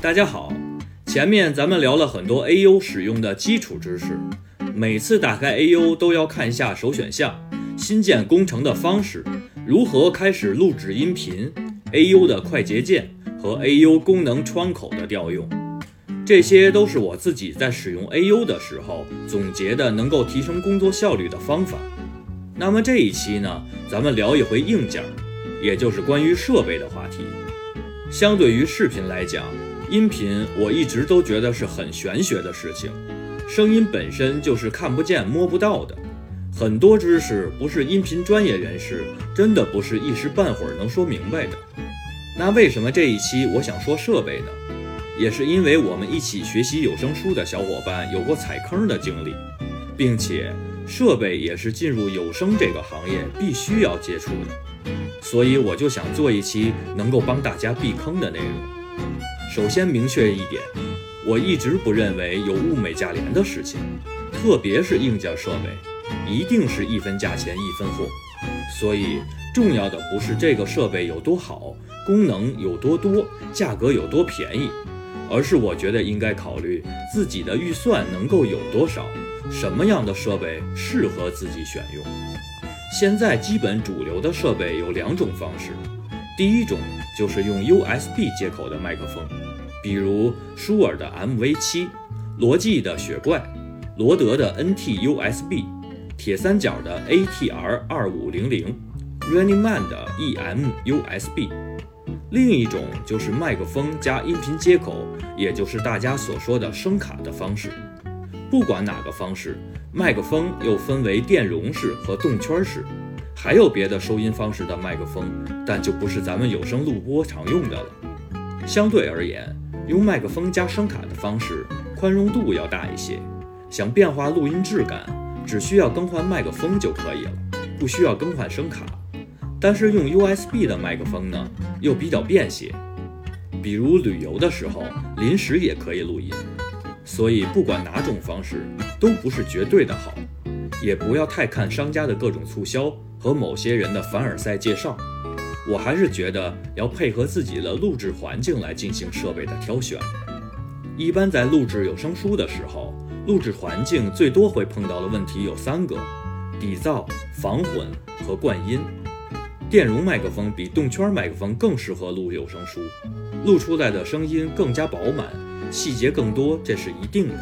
大家好，前面咱们聊了很多 AU 使用的基础知识，每次打开 AU 都要看一下首选项、新建工程的方式、如何开始录制音频、AU 的快捷键和 AU 功能窗口的调用，这些都是我自己在使用 AU 的时候总结的能够提升工作效率的方法。那么这一期呢，咱们聊一回硬件，也就是关于设备的话题。相对于视频来讲，音频我一直都觉得是很玄学的事情，声音本身就是看不见摸不到的，很多知识不是音频专业人士真的不是一时半会儿能说明白的。那为什么这一期我想说设备呢？也是因为我们一起学习有声书的小伙伴有过踩坑的经历，并且。设备也是进入有声这个行业必须要接触的，所以我就想做一期能够帮大家避坑的内容。首先明确一点，我一直不认为有物美价廉的事情，特别是硬件设备，一定是一分价钱一分货。所以重要的不是这个设备有多好，功能有多多，价格有多便宜，而是我觉得应该考虑自己的预算能够有多少。什么样的设备适合自己选用？现在基本主流的设备有两种方式，第一种就是用 USB 接口的麦克风，比如舒尔的 MV7、罗技的雪怪、罗德的 NT USB、铁三角的 ATR 2500、Running Man 的 EM USB。另一种就是麦克风加音频接口，也就是大家所说的声卡的方式。不管哪个方式，麦克风又分为电容式和动圈式，还有别的收音方式的麦克风，但就不是咱们有声录播常用的了。相对而言，用麦克风加声卡的方式，宽容度要大一些。想变化录音质感，只需要更换麦克风就可以了，不需要更换声卡。但是用 USB 的麦克风呢，又比较便携，比如旅游的时候，临时也可以录音。所以，不管哪种方式，都不是绝对的好，也不要太看商家的各种促销和某些人的凡尔赛介绍。我还是觉得要配合自己的录制环境来进行设备的挑选。一般在录制有声书的时候，录制环境最多会碰到的问题有三个：底噪、防混和灌音。电容麦克风比动圈麦克风更适合录有声书，录出来的声音更加饱满。细节更多，这是一定的。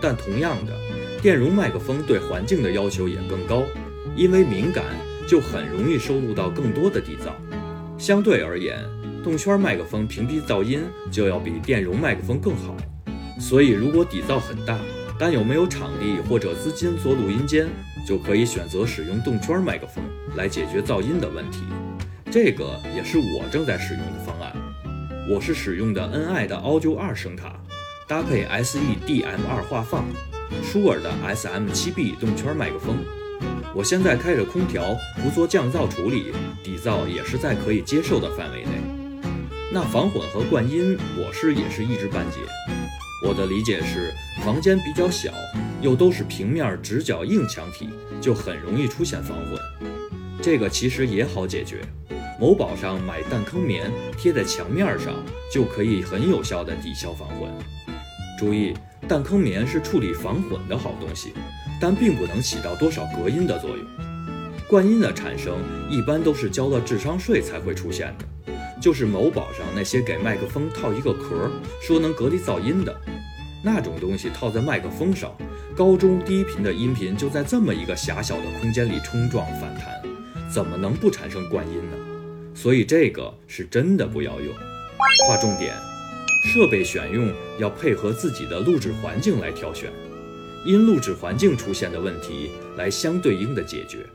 但同样的，电容麦克风对环境的要求也更高，因为敏感，就很容易收录到更多的底噪。相对而言，动圈麦克风屏蔽噪音就要比电容麦克风更好。所以，如果底噪很大，但又没有场地或者资金做录音间，就可以选择使用动圈麦克风来解决噪音的问题。这个也是我正在使用的方案。我是使用的 N-I 的 Audio 二声卡，搭配 S-E-D-M 二画放，舒尔的 S-M7B 动圈麦克风。我现在开着空调，不做降噪处理，底噪也是在可以接受的范围内。那防混和灌音，我是也是一知半解。我的理解是，房间比较小，又都是平面直角硬墙体，就很容易出现防混。这个其实也好解决。某宝上买弹坑棉贴在墙面上，就可以很有效的抵消防混。注意，弹坑棉是处理防混的好东西，但并不能起到多少隔音的作用。灌音的产生一般都是交了智商税才会出现的，就是某宝上那些给麦克风套一个壳，说能隔离噪音的那种东西，套在麦克风上，高中低频的音频就在这么一个狭小的空间里冲撞反弹，怎么能不产生灌音呢？所以这个是真的不要用。划重点，设备选用要配合自己的录制环境来挑选，因录制环境出现的问题来相对应的解决。